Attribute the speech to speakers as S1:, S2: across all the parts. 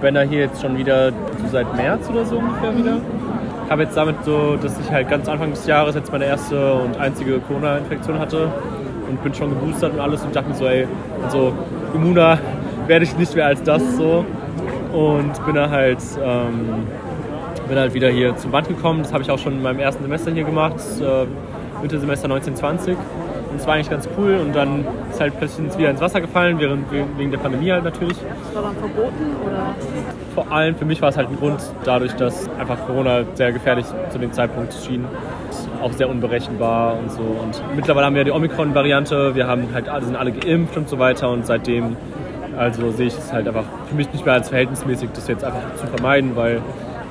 S1: bin da hier jetzt schon wieder so seit März oder so ungefähr wieder. Ich habe jetzt damit so, dass ich halt ganz Anfang des Jahres jetzt meine erste und einzige Corona-Infektion hatte und bin schon geboostert und alles und dachte mir so, ey, also immuner werde ich nicht mehr als das so. Und bin da halt, ähm, bin halt wieder hier zum Band gekommen. Das habe ich auch schon in meinem ersten Semester hier gemacht, äh, Wintersemester 1920. Und es war eigentlich ganz cool und dann ist halt plötzlich wieder ins Wasser gefallen, während, wegen der Pandemie halt natürlich.
S2: Das war dann verboten oder?
S1: Vor allem für mich war es halt ein Grund dadurch, dass einfach Corona sehr gefährlich zu dem Zeitpunkt schien. Auch sehr unberechenbar und so. Und mittlerweile haben wir die Omikron-Variante, wir haben halt alle, sind alle geimpft und so weiter und seitdem also sehe ich es halt einfach für mich nicht mehr als verhältnismäßig, das jetzt einfach zu vermeiden, weil,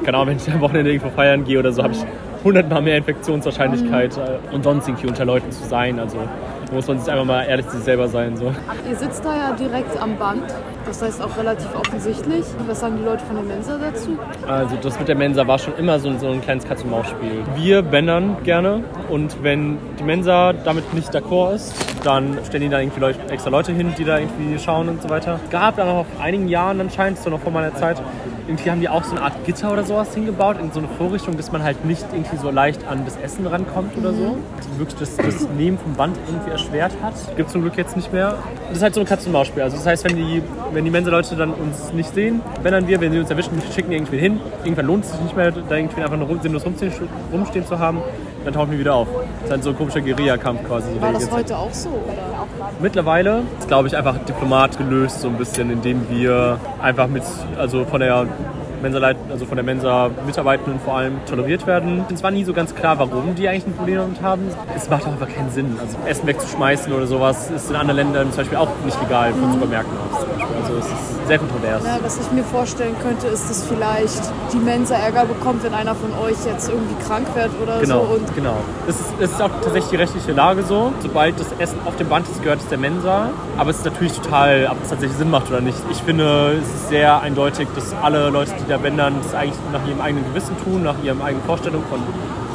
S1: keine Ahnung, wenn ich am Wochenende irgendwo feiern gehe oder so, habe ich hundertmal mehr Infektionswahrscheinlichkeit äh, und sonst irgendwie unter Leuten zu sein. Also muss man sich einfach mal ehrlich zu sich selber sein. So.
S2: Ihr sitzt da ja direkt am Band, das heißt auch relativ offensichtlich. Was sagen die Leute von der Mensa dazu?
S1: Also das mit der Mensa war schon immer so, so ein kleines Katz-und-Maus-Spiel. Wir bändern gerne und wenn die Mensa damit nicht d'accord ist, dann stellen die da irgendwie Leute, extra Leute hin, die da irgendwie schauen und so weiter. Gab dann auch vor einigen Jahren anscheinend, so noch vor meiner Zeit, irgendwie haben die auch so eine Art Gitter oder sowas hingebaut, in so eine Vorrichtung, dass man halt nicht irgendwie so leicht an das Essen rankommt oder so. Die wirklich das, das Nehmen vom Band irgendwie erschwert hat. Gibt es zum Glück jetzt nicht mehr. Das ist halt so ein Katz-und-Maus-Spiel. Also das heißt, wenn die, wenn die Mensa-Leute dann uns nicht sehen, wenn dann wir, wenn sie uns erwischen, schicken die irgendwie hin. Irgendwann lohnt es sich nicht mehr, da irgendwie einfach nur sinnlos rumstehen zu haben. Dann tauchen wir wieder auf. Das ist halt so ein komischer Guerilla-Kampf quasi.
S2: War das heute auch so? Oder?
S1: Mittlerweile ist, glaube ich, einfach Diplomat gelöst, so ein bisschen, indem wir einfach mit, also von der Mensa, also von der Mensa-Mitarbeitenden vor allem toleriert werden. Es war nie so ganz klar, warum die eigentlich ein Problem damit haben. Es macht auch einfach keinen Sinn. Also Essen wegzuschmeißen oder sowas ist in anderen Ländern zum Beispiel auch nicht legal von mhm. Supermärkten aus. Also es ist sehr kontrovers.
S2: Ja, was ich mir vorstellen könnte, ist, dass vielleicht die Mensa Ärger bekommt, wenn einer von euch jetzt irgendwie krank wird oder
S1: genau,
S2: so. Und
S1: genau. Es ist, es ist auch tatsächlich die rechtliche Lage so. Sobald das Essen auf dem Band ist, gehört es der Mensa. Aber es ist natürlich total, ob es tatsächlich Sinn macht oder nicht. Ich finde, es ist sehr eindeutig, dass alle Leute, die da Bändern das eigentlich nach ihrem eigenen Gewissen tun, nach ihren eigenen Vorstellungen von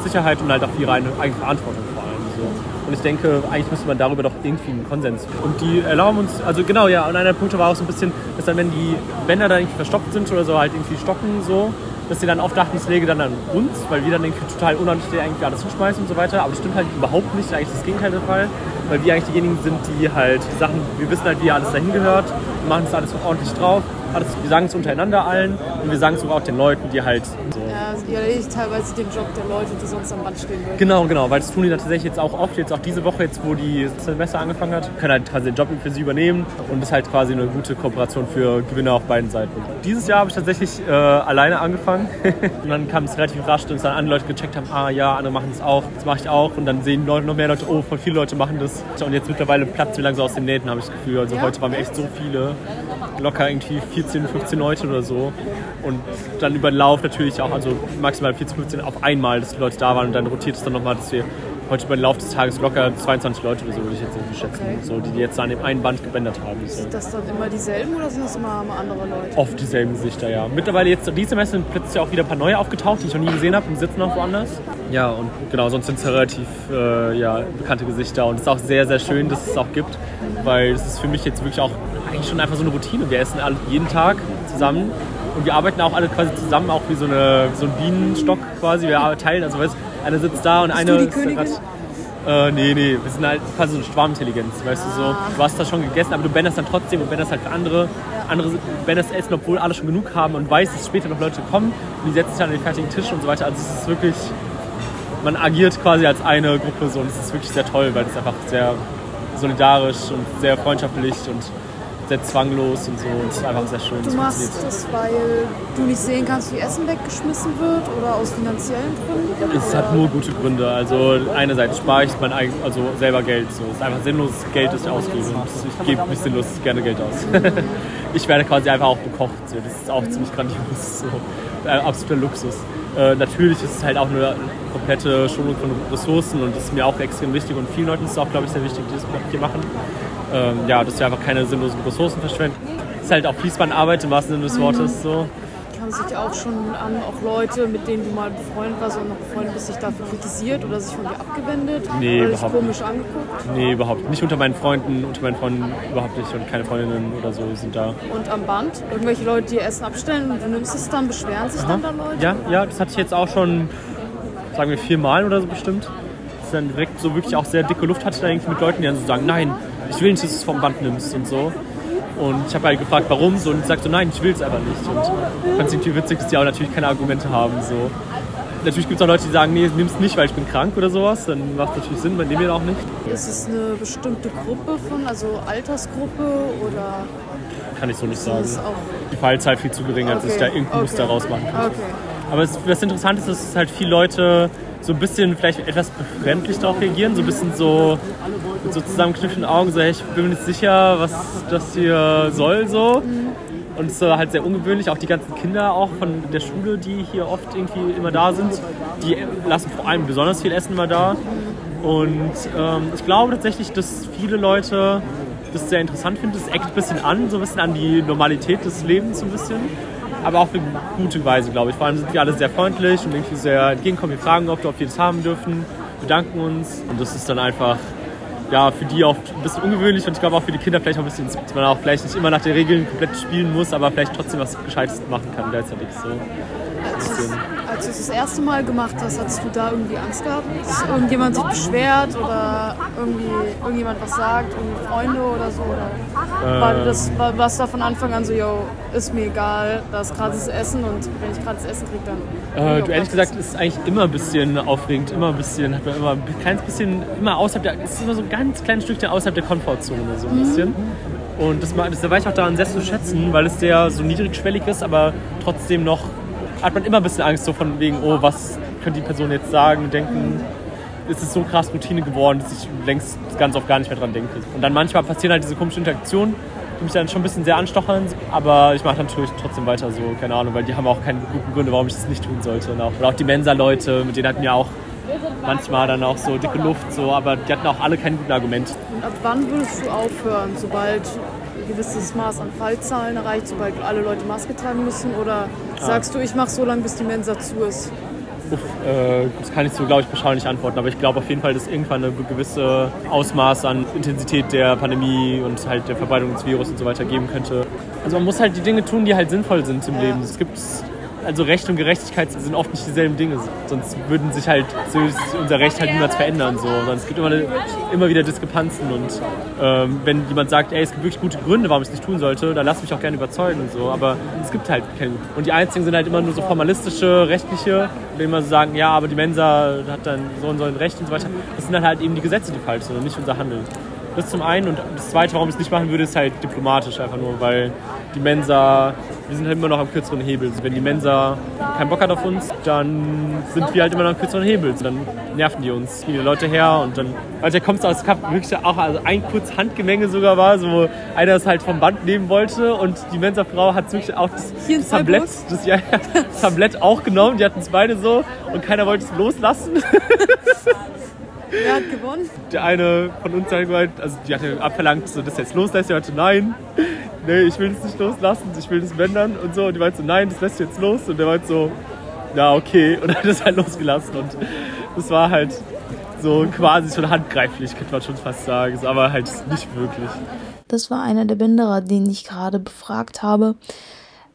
S1: Sicherheit und halt auch ihre eigene Verantwortung vor allem. So. Und ich denke, eigentlich müsste man darüber doch irgendwie einen Konsens finden. Und die erlauben uns, also genau, ja, und einer der Punkte war auch so ein bisschen, dass dann, wenn die Bänder da irgendwie verstopft sind oder so, halt irgendwie stocken so, dass sie dann oft dachten, es läge dann an uns, weil wir dann irgendwie total unordentlich eigentlich alles zuschmeißen und so weiter. Aber das stimmt halt überhaupt nicht, eigentlich das Gegenteil der Fall, weil wir eigentlich diejenigen sind, die halt Sachen, wir wissen halt, wie alles dahin gehört, machen das alles ordentlich drauf wir sagen es untereinander allen und wir sagen es sogar auch den Leuten, die halt so.
S2: Ja, also ihr erledigt teilweise den Job der Leute, die sonst am Band stehen würden.
S1: Genau, genau, weil das tun die tatsächlich jetzt auch oft, jetzt auch diese Woche, jetzt wo die Semester angefangen hat, können halt quasi den Job für sie übernehmen und ist halt quasi eine gute Kooperation für Gewinner auf beiden Seiten. Dieses Jahr habe ich tatsächlich äh, alleine angefangen und dann kam es relativ rasch, dass dann andere Leute gecheckt haben, ah ja, andere machen es auch, das mache ich auch und dann sehen Leute, noch mehr Leute, oh, voll viele Leute machen das und jetzt mittlerweile platzt wir langsam aus den Nähten, habe ich das Gefühl. Also ja? heute waren wir echt so viele, locker irgendwie 14, 15 Leute oder so. Und dann über den Lauf natürlich auch, also maximal 14, 15 auf einmal, dass die Leute da waren und dann rotiert es dann nochmal, dass wir heute über den Lauf des Tages locker 22 Leute oder so, würde ich jetzt irgendwie schätzen, okay. so, die jetzt an dem einen Band gebändert haben.
S2: So. Sind das dann immer dieselben oder sind das immer andere Leute?
S1: Oft dieselben Gesichter, ja. Mittlerweile jetzt dieses Semester sind plötzlich auch wieder ein paar neue aufgetaucht, die ich noch nie gesehen habe und sitzen auch woanders. Ja, und genau, sonst sind es ja relativ äh, ja, bekannte Gesichter und es ist auch sehr, sehr schön, dass es auch gibt, weil es ist für mich jetzt wirklich auch eigentlich schon einfach so eine Routine. Wir essen alle jeden Tag zusammen und wir arbeiten auch alle quasi zusammen, auch wie so, eine, so ein Bienenstock quasi. Wir teilen, also weißt, einer sitzt da und einer
S2: ist grad,
S1: äh, nee, nee, wir sind halt quasi so eine Schwarmintelligenz, weißt ah. du so. Du hast das schon gegessen, aber du bänderst dann trotzdem und bänderst halt für andere. Andere bänderst essen, obwohl alle schon genug haben und weißt, dass später noch Leute kommen und die setzen sich an den fertigen Tisch und so weiter. Also es ist wirklich, man agiert quasi als eine Gruppe so und es ist wirklich sehr toll, weil es einfach sehr solidarisch und sehr freundschaftlich und sehr zwanglos und so. Und es ist einfach sehr schön.
S2: Du machst das, weil du nicht sehen kannst, wie Essen weggeschmissen wird oder aus finanziellen Gründen?
S1: Es hat nur gute Gründe. Also einerseits spare ich mein eigen, also selber Geld. So. Es ist einfach sinnloses Geld, das ich ausgebe. ich gebe nicht sinnlos gerne Geld aus. ich werde quasi einfach auch bekocht. So. Das ist auch ziemlich grandios. So. Äh, absoluter Luxus. Äh, natürlich ist es halt auch eine komplette Schonung von Ressourcen und das ist mir auch extrem wichtig und vielen Leuten ist es auch, glaube ich, sehr wichtig, die das hier machen ähm, ja, dass wir einfach keine sinnlosen Ressourcen verschwenden. Es ist halt auch Fließbandarbeit im wahrsten Sinne des Wortes so.
S2: haben sich auch schon an auch Leute, mit denen du mal befreundet warst und noch befreundet bist, sich dafür kritisiert oder sich von dir abgewendet?
S1: Nee,
S2: oder
S1: überhaupt
S2: komisch angeguckt?
S1: Nee, überhaupt nicht. Nicht unter meinen Freunden, unter meinen Freunden überhaupt nicht und keine Freundinnen oder so sind da.
S2: Und am Band? Irgendwelche Leute, die ihr Essen abstellen und du nimmst es dann, beschweren sich dann da Leute?
S1: Ja, ja, das hatte ich jetzt auch schon, sagen wir, viermal oder so bestimmt. Dass ich dann direkt so wirklich auch sehr dicke Luft hatte, dann irgendwie mit Leuten, die dann so sagen, nein, ich will nicht, dass du es vom Band nimmst und so. Und ich habe halt gefragt, warum so und ich sagte so, nein, ich will es aber nicht. Und ich fand es irgendwie witzig, dass die auch natürlich keine Argumente haben. So. Natürlich gibt es auch Leute, die sagen, nee, nimm es nicht, weil ich bin krank oder sowas. Dann macht es natürlich Sinn, man nehmen wir auch nicht.
S2: Ist es eine bestimmte Gruppe von, also Altersgruppe oder
S1: Kann ich so nicht sagen.
S2: es.
S1: Die Fallzahl viel zu gering, als dass ich da irgendein Muster rausmachen kann.
S2: Okay.
S1: Aber es, was interessant ist, ist, dass halt viele Leute so ein bisschen vielleicht etwas befremdlich darauf reagieren, so ein bisschen so mit so zusammengekniffenen Augen, so hey, ich bin mir nicht sicher, was das hier soll so. Und es ist so halt sehr ungewöhnlich, auch die ganzen Kinder auch von der Schule, die hier oft irgendwie immer da sind, die lassen vor allem besonders viel Essen immer da. Und ähm, ich glaube tatsächlich, dass viele Leute das sehr interessant finden. Das eckt ein bisschen an, so ein bisschen an die Normalität des Lebens so ein bisschen. Aber auf eine gute Weise, glaube ich. Vor allem sind wir alle sehr freundlich und irgendwie sehr entgegenkommen. Wir fragen ob wir das haben dürfen, bedanken uns. Und das ist dann einfach ja, für die auch ein bisschen ungewöhnlich und ich glaube auch für die Kinder vielleicht auch ein bisschen, dass man auch vielleicht nicht immer nach den Regeln komplett spielen muss, aber vielleicht trotzdem was Gescheites machen kann gleichzeitig so.
S2: Als du als du es das erste Mal gemacht hast, hattest du da irgendwie Angst gehabt, dass irgendjemand sich beschwert oder irgendwie irgendjemand was sagt, irgendwie Freunde oder so? Oder war das war, war's da von Anfang an so, yo, ist mir egal, da ist gratis Essen und wenn ich gratis Essen kriege, dann.
S1: Äh, du ehrlich gesagt, ist eigentlich immer ein bisschen aufregend, immer ein bisschen, hat man immer ein kleines bisschen, immer außerhalb der, es ist immer so ein ganz kleines Stückchen außerhalb der Komfortzone, so ein bisschen. Und das, das da war ich auch daran sehr zu schätzen, weil es sehr so niedrigschwellig ist, aber trotzdem noch, hat man immer ein bisschen Angst so von wegen, oh, was könnte die Person jetzt sagen, denken. Es so krass Routine geworden, dass ich längst ganz oft gar nicht mehr dran denke. Und dann manchmal passieren halt diese komischen Interaktionen, die mich dann schon ein bisschen sehr anstochern. Aber ich mache natürlich trotzdem weiter so, keine Ahnung, weil die haben auch keine guten Gründe, warum ich das nicht tun sollte. Und oder auch die Mensa-Leute, mit denen hatten wir auch manchmal dann auch so dicke Luft, so, aber die hatten auch alle kein gutes Argument.
S2: Und ab wann würdest du aufhören, sobald ein gewisses Maß an Fallzahlen erreicht, sobald alle Leute Maske tragen müssen? Oder sagst du, ich mache so lange, bis die Mensa zu ist?
S1: Uff, äh, das kann ich so, glaube ich, beschaulich antworten, aber ich glaube auf jeden Fall, dass irgendwann eine gewisse Ausmaß an Intensität der Pandemie und halt der Verbreitung des Virus und so weiter geben könnte. Also man muss halt die Dinge tun, die halt sinnvoll sind im
S2: Ja.
S1: Leben. Es gibt also Recht und Gerechtigkeit sind oft nicht dieselben Dinge. Sonst würden sich halt unser Recht halt niemals verändern. So. Es gibt immer, immer wieder Diskrepanzen und ähm, wenn jemand sagt, ey, es gibt wirklich gute Gründe, warum ich es nicht tun sollte, dann lass mich auch gerne überzeugen. So. Aber es gibt halt keine. Und die einzigen sind halt immer nur so formalistische, rechtliche, die immer so sagen, ja, aber die Mensa hat dann so und so ein Recht und so weiter. Das sind dann halt eben die Gesetze, die falsch sind und nicht unser Handeln. Das zum einen. Und das zweite, warum ich es nicht machen würde, ist halt diplomatisch einfach nur, weil die Mensa, wir sind halt immer noch am kürzeren Hebel. Wenn die Mensa keinen Bock hat auf uns, dann sind wir halt immer noch am kürzeren Hebel. Dann nerven die uns, die Leute her und dann, weil der kommt aus, gab wirklich auch also ein kurz Handgemenge sogar war, so einer es halt vom Band nehmen wollte und die Mensa-Frau hat wirklich auch das, das Tablett, das, ja, das Tablett auch genommen, die hatten es beide so und keiner wollte es loslassen.
S2: Wer hat gewonnen?
S1: der eine von uns hat gemeint, also die hatte abverlangt, so das jetzt loslässt. Der meinte, nein, nee, ich will das nicht loslassen, ich will das bändern und so. Und die meinte so, nein, das lässt jetzt los. Und der meinte so, ja, okay. Und hat das halt losgelassen. Und das war halt so quasi schon handgreiflich, könnte man schon fast sagen. Aber halt nicht wirklich.
S3: Das war einer der Bänderer, den ich gerade befragt habe.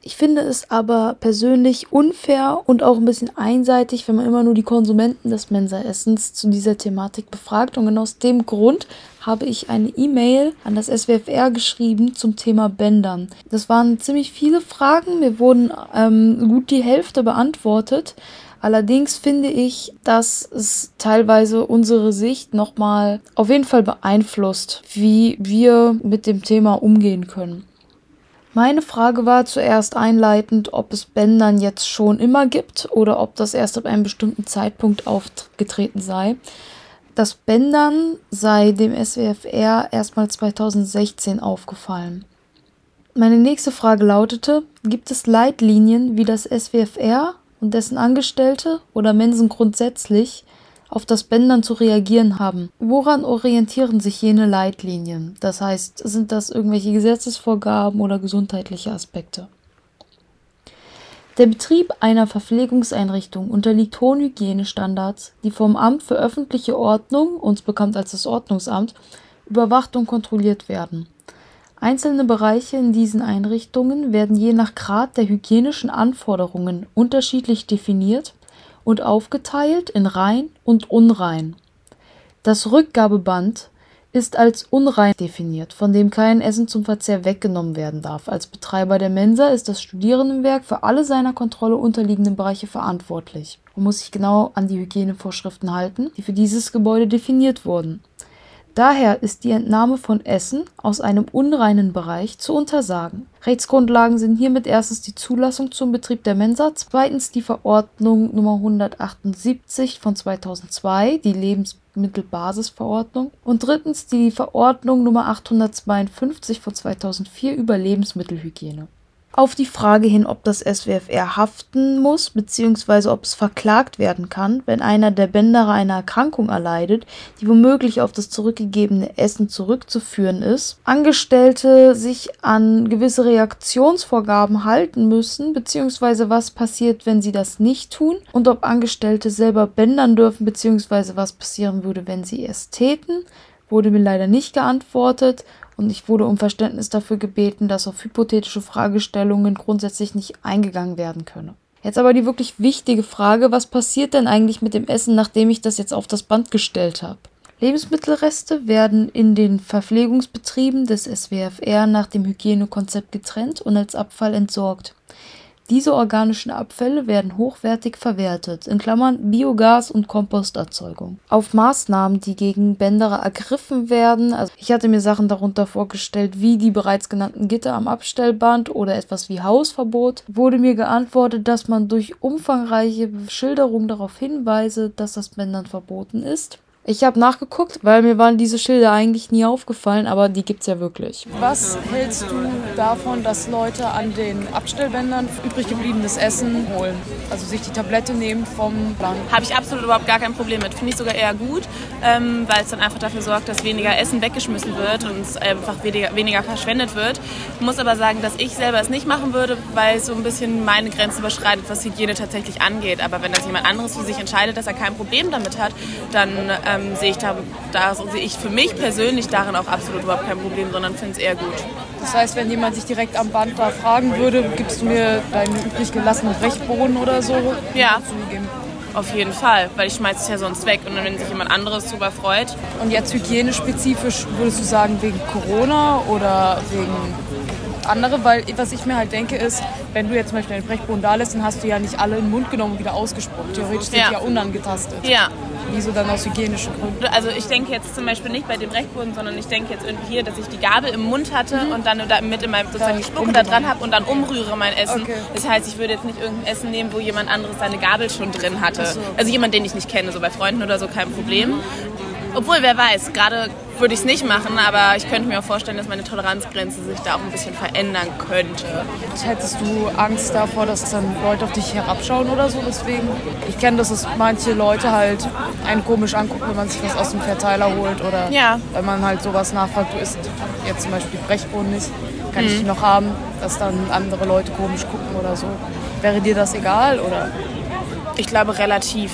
S3: Ich finde es aber persönlich unfair und auch ein bisschen einseitig, wenn man immer nur die Konsumenten des Mensa-Essens zu dieser Thematik befragt. Und genau aus dem Grund habe ich eine E-Mail an das SWFR geschrieben zum Thema Bändern. Das waren ziemlich viele Fragen. Mir wurden ähm, gut die Hälfte beantwortet. Allerdings finde ich, dass es teilweise unsere Sicht nochmal auf jeden Fall beeinflusst, wie wir mit dem Thema umgehen können. Meine Frage war zuerst einleitend, ob es Bändern jetzt schon immer gibt oder ob das erst ab einem bestimmten Zeitpunkt aufgetreten sei. Das Bändern sei dem SWFR erstmal 2016 aufgefallen. Meine nächste Frage lautete, gibt es Leitlinien, wie das SWFR und dessen Angestellte oder Mensen grundsätzlich auf das Bändern zu reagieren haben. Woran orientieren sich jene Leitlinien? Das heißt, sind das irgendwelche Gesetzesvorgaben oder gesundheitliche Aspekte? Der Betrieb einer Verpflegungseinrichtung unterliegt hohen Hygienestandards, die vom Amt für öffentliche Ordnung, uns bekannt als das Ordnungsamt, überwacht und kontrolliert werden. Einzelne Bereiche in diesen Einrichtungen werden je nach Grad der hygienischen Anforderungen unterschiedlich definiert und aufgeteilt in rein und unrein. Das Rückgabeband ist als unrein definiert, von dem kein Essen zum Verzehr weggenommen werden darf. Als Betreiber der Mensa ist das Studierendenwerk für alle seiner Kontrolle unterliegenden Bereiche verantwortlich und muss sich genau an die Hygienevorschriften halten, die für dieses Gebäude definiert wurden. Daher ist die Entnahme von Essen aus einem unreinen Bereich zu untersagen. Rechtsgrundlagen sind hiermit erstens die Zulassung zum Betrieb der Mensa, zweitens die Verordnung Nummer 178 von 2002, die Lebensmittelbasisverordnung und drittens die Verordnung Nummer 852 von 2004 über Lebensmittelhygiene. Auf die Frage hin, ob das SWFR haften muss bzw. ob es verklagt werden kann, wenn einer der Bänderer eine Erkrankung erleidet, die womöglich auf das zurückgegebene Essen zurückzuführen ist, Angestellte sich an gewisse Reaktionsvorgaben halten müssen bzw. was passiert, wenn sie das nicht tun und ob Angestellte selber bändern dürfen bzw. was passieren würde, wenn sie es täten, wurde mir leider nicht geantwortet und ich wurde um Verständnis dafür gebeten, dass auf hypothetische Fragestellungen grundsätzlich nicht eingegangen werden könne. Jetzt aber die wirklich wichtige Frage, was passiert denn eigentlich mit dem Essen, nachdem ich das jetzt auf das Band gestellt habe? Lebensmittelreste werden in den Verpflegungsbetrieben des SWFR nach dem Hygienekonzept getrennt und als Abfall entsorgt. Diese organischen Abfälle werden hochwertig verwertet in Klammern (Biogas und Komposterzeugung). Auf Maßnahmen, die gegen Bänderer ergriffen werden also ich hatte mir Sachen darunter vorgestellt wie die bereits genannten Gitter am Abstellband oder etwas wie Hausverbot, wurde mir geantwortet, dass man durch umfangreiche Schilderung darauf hinweise, dass das Bändern verboten ist ich habe nachgeguckt, weil mir waren diese Schilder eigentlich nie aufgefallen, aber die gibt es ja wirklich.
S2: Was hältst du davon, dass Leute an den Abstellbändern übrig gebliebenes Essen holen? Also sich die Tablette nehmen vom Land?
S4: Habe ich absolut überhaupt gar kein Problem mit. Finde ich sogar eher gut, ähm, weil es dann einfach dafür sorgt, dass weniger Essen weggeschmissen wird und es einfach weniger, weniger verschwendet wird. Ich muss aber sagen, dass ich selber es nicht machen würde, weil es so ein bisschen meine Grenze überschreitet, was Hygiene tatsächlich angeht. Aber wenn das jemand anderes für sich entscheidet, dass er kein Problem damit hat, dann ähm, ähm, sehe ich da, da sehe ich für mich persönlich darin auch absolut überhaupt kein Problem, sondern finde es eher gut.
S2: Das heißt, wenn jemand sich direkt am Band da fragen würde, gibst du mir deinen übrig gelassenen Brechboden oder so?
S4: Ja. Auf jeden Fall, weil ich schmeiße es ja sonst weg und wenn sich jemand anderes darüber freut.
S2: Und jetzt hygienespezifisch würdest du sagen wegen Corona oder wegen andere, weil was ich mir halt denke ist, wenn du jetzt zum Beispiel einen Brechboden da lässt, dann hast du ja nicht alle in den Mund genommen und wieder ausgesprochen. Theoretisch sind ja. die ja unangetastet.
S4: Ja.
S2: Wieso dann aus hygienischen Gründen?
S4: Also ich denke jetzt zum Beispiel nicht bei dem Brechboden, sondern ich denke jetzt irgendwie hier, dass ich die Gabel im Mund hatte mhm. und dann mit in meinem sozusagen die Spucke da dran habe und dann umrühre mein Essen. Okay. Das heißt, ich würde jetzt nicht irgendein Essen nehmen, wo jemand anderes seine Gabel schon drin hatte. So. Also jemand, den ich nicht kenne, so bei Freunden oder so, kein Problem. Obwohl, wer weiß, gerade würde ich es nicht machen, aber ich könnte mir auch vorstellen, dass meine Toleranzgrenze sich da auch ein bisschen verändern könnte.
S2: Hättest du Angst davor, dass dann Leute auf dich herabschauen oder so? Deswegen, ich kenne, dass es manche Leute halt einen komisch angucken, wenn man sich was aus dem Verteiler holt oder
S4: ja.
S2: wenn man halt sowas nachfragt, du isst jetzt zum Beispiel Brechboden nicht, kann mhm. ich noch haben, dass dann andere Leute komisch gucken oder so. Wäre dir das egal oder?
S4: Ich glaube relativ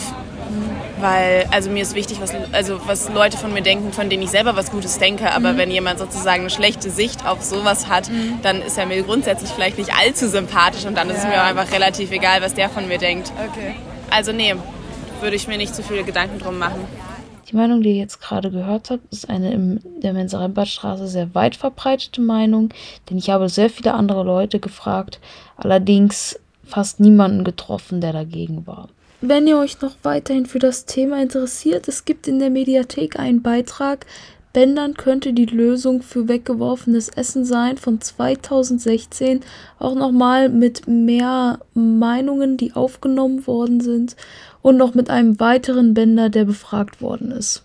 S4: weil also mir ist wichtig, was, also was Leute von mir denken, von denen ich selber was Gutes denke, aber mhm. wenn jemand sozusagen eine schlechte Sicht auf sowas hat, mhm. dann ist er mir grundsätzlich vielleicht nicht allzu sympathisch und dann ja. ist es mir einfach relativ egal, was der von mir denkt.
S2: Okay.
S4: Also nee, würde ich mir nicht zu viele Gedanken drum machen.
S3: Die Meinung, die ihr jetzt gerade gehört habt, ist eine in der Mensa-Rembartstraße sehr weit verbreitete Meinung, denn ich habe sehr viele andere Leute gefragt, allerdings fast niemanden getroffen, der dagegen war. Wenn ihr euch noch weiterhin für das Thema interessiert, es gibt in der Mediathek einen Beitrag, Bändern könnte die Lösung für weggeworfenes Essen sein von 2016. Auch nochmal mit mehr Meinungen, die aufgenommen worden sind und noch mit einem weiteren Bänder, der befragt worden ist.